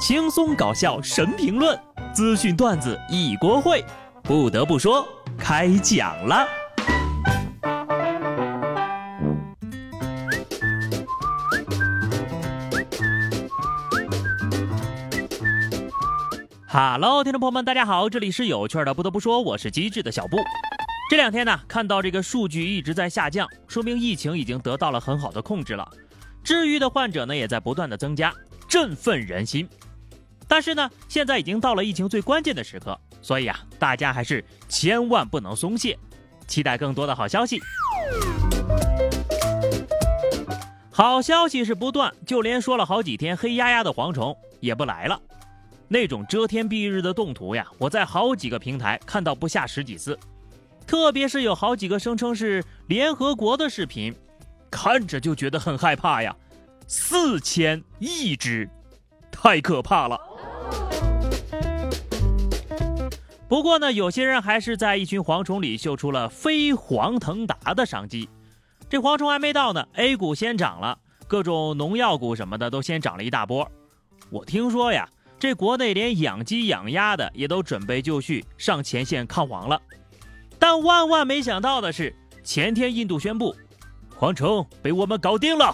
轻松搞笑神评论，资讯段子一锅烩。不得不说，开讲了。Hello，听众朋友们，大家好，这里是有趣的。不得不说，我是机智的小布。这两天呢，看到这个数据一直在下降，说明疫情已经得到了很好的控制了，治愈的患者呢也在不断的增加，振奋人心。但是呢，现在已经到了疫情最关键的时刻，所以啊，大家还是千万不能松懈，期待更多的好消息。好消息是不断，就连说了好几天黑压压的蝗虫也不来了。那种遮天蔽日的动图呀，我在好几个平台看到不下十几次，特别是有好几个声称是联合国的视频，看着就觉得很害怕呀，四千亿只，太可怕了。不过呢，有些人还是在一群蝗虫里嗅出了飞黄腾达的商机。这蝗虫还没到呢，A 股先涨了，各种农药股什么的都先涨了一大波。我听说呀，这国内连养鸡养鸭的也都准备就绪上前线抗蝗了。但万万没想到的是，前天印度宣布，蝗虫被我们搞定了。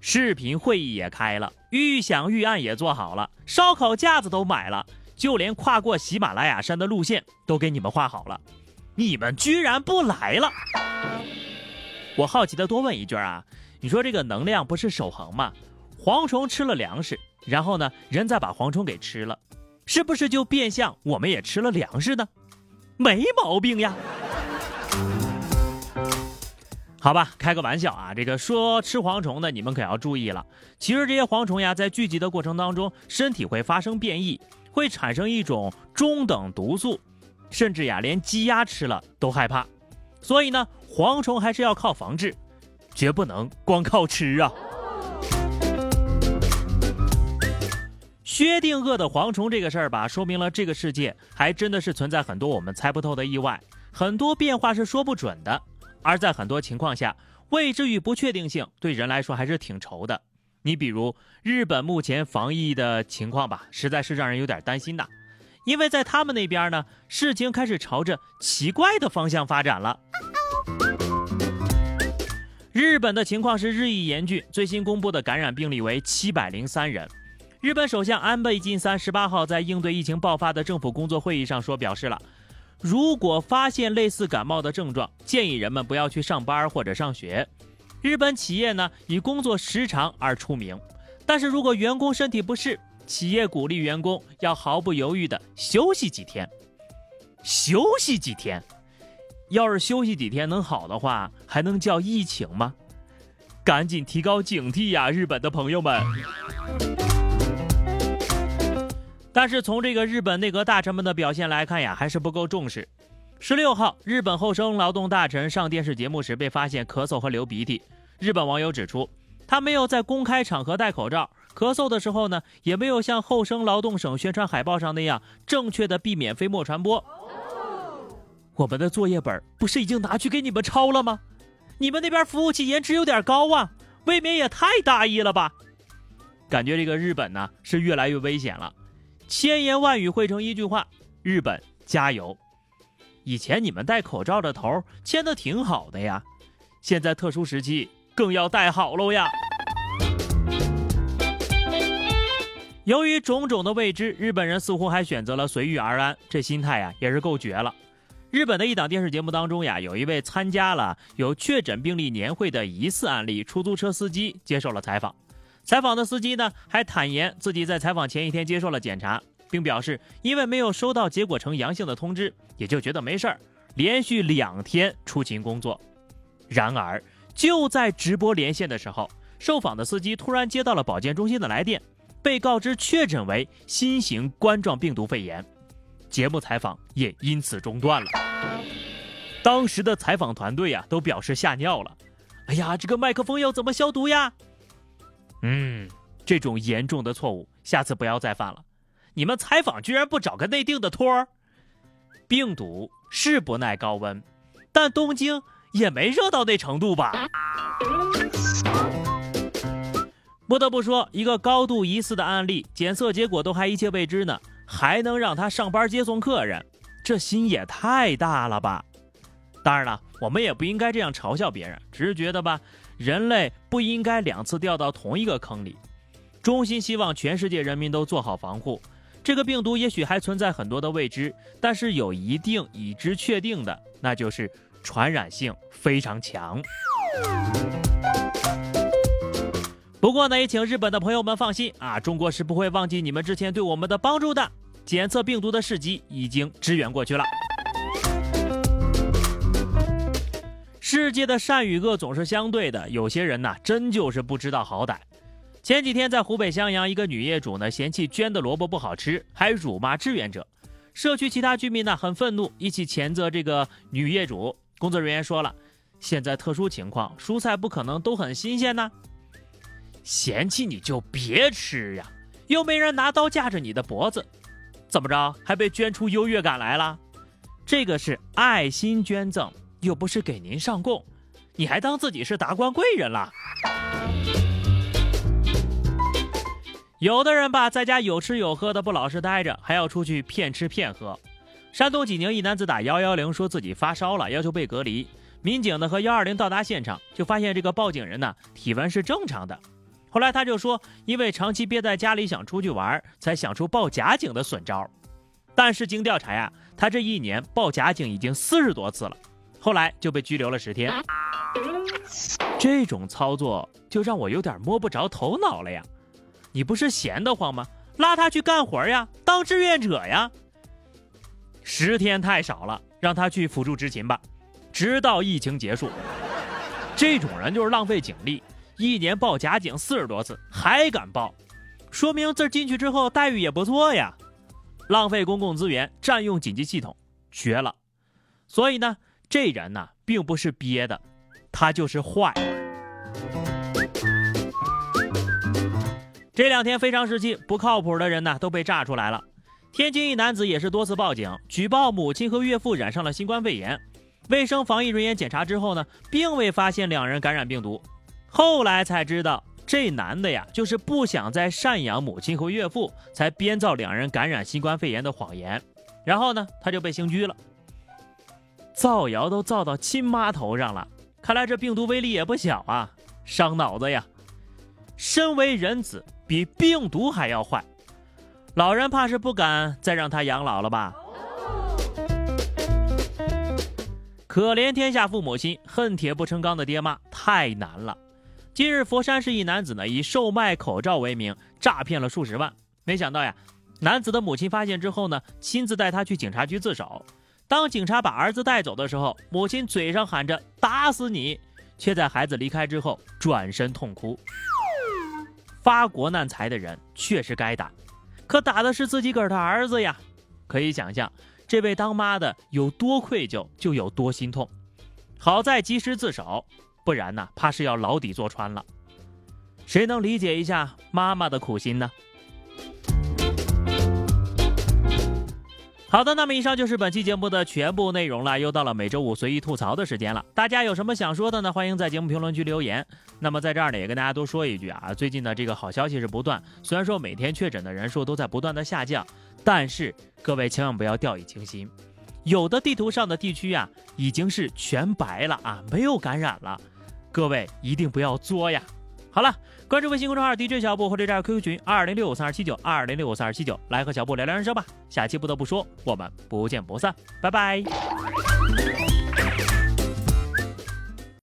视频会议也开了，预想预案也做好了，烧烤架子都买了。就连跨过喜马拉雅山的路线都给你们画好了，你们居然不来了！我好奇的多问一句啊，你说这个能量不是守恒吗？蝗虫吃了粮食，然后呢，人再把蝗虫给吃了，是不是就变相我们也吃了粮食呢？没毛病呀！好吧，开个玩笑啊，这个说吃蝗虫的你们可要注意了，其实这些蝗虫呀，在聚集的过程当中，身体会发生变异。会产生一种中等毒素，甚至呀，连鸡鸭吃了都害怕。所以呢，蝗虫还是要靠防治，绝不能光靠吃啊。薛定谔的蝗虫这个事儿吧，说明了这个世界还真的是存在很多我们猜不透的意外，很多变化是说不准的。而在很多情况下，未知与不确定性对人来说还是挺愁的。你比如日本目前防疫的情况吧，实在是让人有点担心呐。因为在他们那边呢，事情开始朝着奇怪的方向发展了。日本的情况是日益严峻，最新公布的感染病例为七百零三人。日本首相安倍晋三十八号在应对疫情爆发的政府工作会议上说，表示了，如果发现类似感冒的症状，建议人们不要去上班或者上学。日本企业呢以工作时长而出名，但是如果员工身体不适，企业鼓励员工要毫不犹豫的休息几天。休息几天，要是休息几天能好的话，还能叫疫情吗？赶紧提高警惕呀，日本的朋友们！但是从这个日本内阁大臣们的表现来看呀，还是不够重视。十六号，日本厚生劳动大臣上电视节目时被发现咳嗽和流鼻涕。日本网友指出，他没有在公开场合戴口罩，咳嗽的时候呢，也没有像厚生劳动省宣传海报上那样正确的避免飞沫传播。我们的作业本不是已经拿去给你们抄了吗？你们那边服务器延迟有点高啊，未免也太大意了吧？感觉这个日本呢是越来越危险了，千言万语汇成一句话：日本加油！以前你们戴口罩的头牵的挺好的呀，现在特殊时期。更要戴好喽呀！由于种种的未知，日本人似乎还选择了随遇而安，这心态呀也是够绝了。日本的一档电视节目当中呀，有一位参加了有确诊病例年会的疑似案例出租车司机接受了采访。采访的司机呢还坦言自己在采访前一天接受了检查，并表示因为没有收到结果呈阳性的通知，也就觉得没事儿，连续两天出勤工作。然而。就在直播连线的时候，受访的司机突然接到了保健中心的来电，被告知确诊为新型冠状病毒肺炎，节目采访也因此中断了。当时的采访团队呀都表示吓尿了，哎呀，这个麦克风要怎么消毒呀？嗯，这种严重的错误下次不要再犯了。你们采访居然不找个内定的托儿？病毒是不耐高温，但东京。也没热到那程度吧。不得不说，一个高度疑似的案例，检测结果都还一切未知呢，还能让他上班接送客人，这心也太大了吧！当然了，我们也不应该这样嘲笑别人，只是觉得吧，人类不应该两次掉到同一个坑里。衷心希望全世界人民都做好防护。这个病毒也许还存在很多的未知，但是有一定已知确定的，那就是传染性非常强。不过呢，也请日本的朋友们放心啊，中国是不会忘记你们之前对我们的帮助的。检测病毒的事迹已经支援过去了。世界的善与恶总是相对的，有些人呐，真就是不知道好歹。前几天在湖北襄阳，一个女业主呢嫌弃捐的萝卜不好吃，还辱骂志愿者。社区其他居民呢很愤怒，一起谴责这个女业主。工作人员说了，现在特殊情况，蔬菜不可能都很新鲜呢。嫌弃你就别吃呀，又没人拿刀架着你的脖子，怎么着还被捐出优越感来了？这个是爱心捐赠，又不是给您上供，你还当自己是达官贵人了？有的人吧，在家有吃有喝的，不老实待着，还要出去骗吃骗喝。山东济宁一男子打幺幺零，说自己发烧了，要求被隔离。民警呢和幺二零到达现场，就发现这个报警人呢体温是正常的。后来他就说，因为长期憋在家里想出去玩，才想出报假警的损招。但是经调查呀，他这一年报假警已经四十多次了，后来就被拘留了十天。这种操作就让我有点摸不着头脑了呀。你不是闲得慌吗？拉他去干活呀，当志愿者呀。十天太少了，让他去辅助执勤吧，直到疫情结束。这种人就是浪费警力，一年报假警四十多次还敢报，说明这进去之后待遇也不错呀。浪费公共资源，占用紧急系统，绝了。所以呢，这人呢并不是憋的，他就是坏。这两天非常时期，不靠谱的人呢都被炸出来了。天津一男子也是多次报警举报母亲和岳父染上了新冠肺炎，卫生防疫人员检查之后呢，并未发现两人感染病毒。后来才知道，这男的呀，就是不想再赡养母亲和岳父，才编造两人感染新冠肺炎的谎言。然后呢，他就被刑拘了。造谣都造到亲妈头上了，看来这病毒威力也不小啊，伤脑子呀。身为人子。比病毒还要坏，老人怕是不敢再让他养老了吧？可怜天下父母心，恨铁不成钢的爹妈太难了。今日佛山市一男子呢，以售卖口罩为名诈骗了数十万，没想到呀，男子的母亲发现之后呢，亲自带他去警察局自首。当警察把儿子带走的时候，母亲嘴上喊着打死你，却在孩子离开之后转身痛哭。发国难财的人确实该打，可打的是自己个儿的儿子呀！可以想象，这位当妈的有多愧疚，就有多心痛。好在及时自首，不然呢，怕是要牢底坐穿了。谁能理解一下妈妈的苦心呢？好的，那么以上就是本期节目的全部内容了。又到了每周五随意吐槽的时间了，大家有什么想说的呢？欢迎在节目评论区留言。那么在这儿呢，也跟大家多说一句啊，最近的这个好消息是不断，虽然说每天确诊的人数都在不断的下降，但是各位千万不要掉以轻心，有的地图上的地区啊已经是全白了啊，没有感染了，各位一定不要作呀。好了，关注微信公众号 DJ 小布或者加 QQ 群二零六五三二七九二零六五三二七九，来和小布聊聊人生吧。下期不得不说，我们不见不散，拜拜。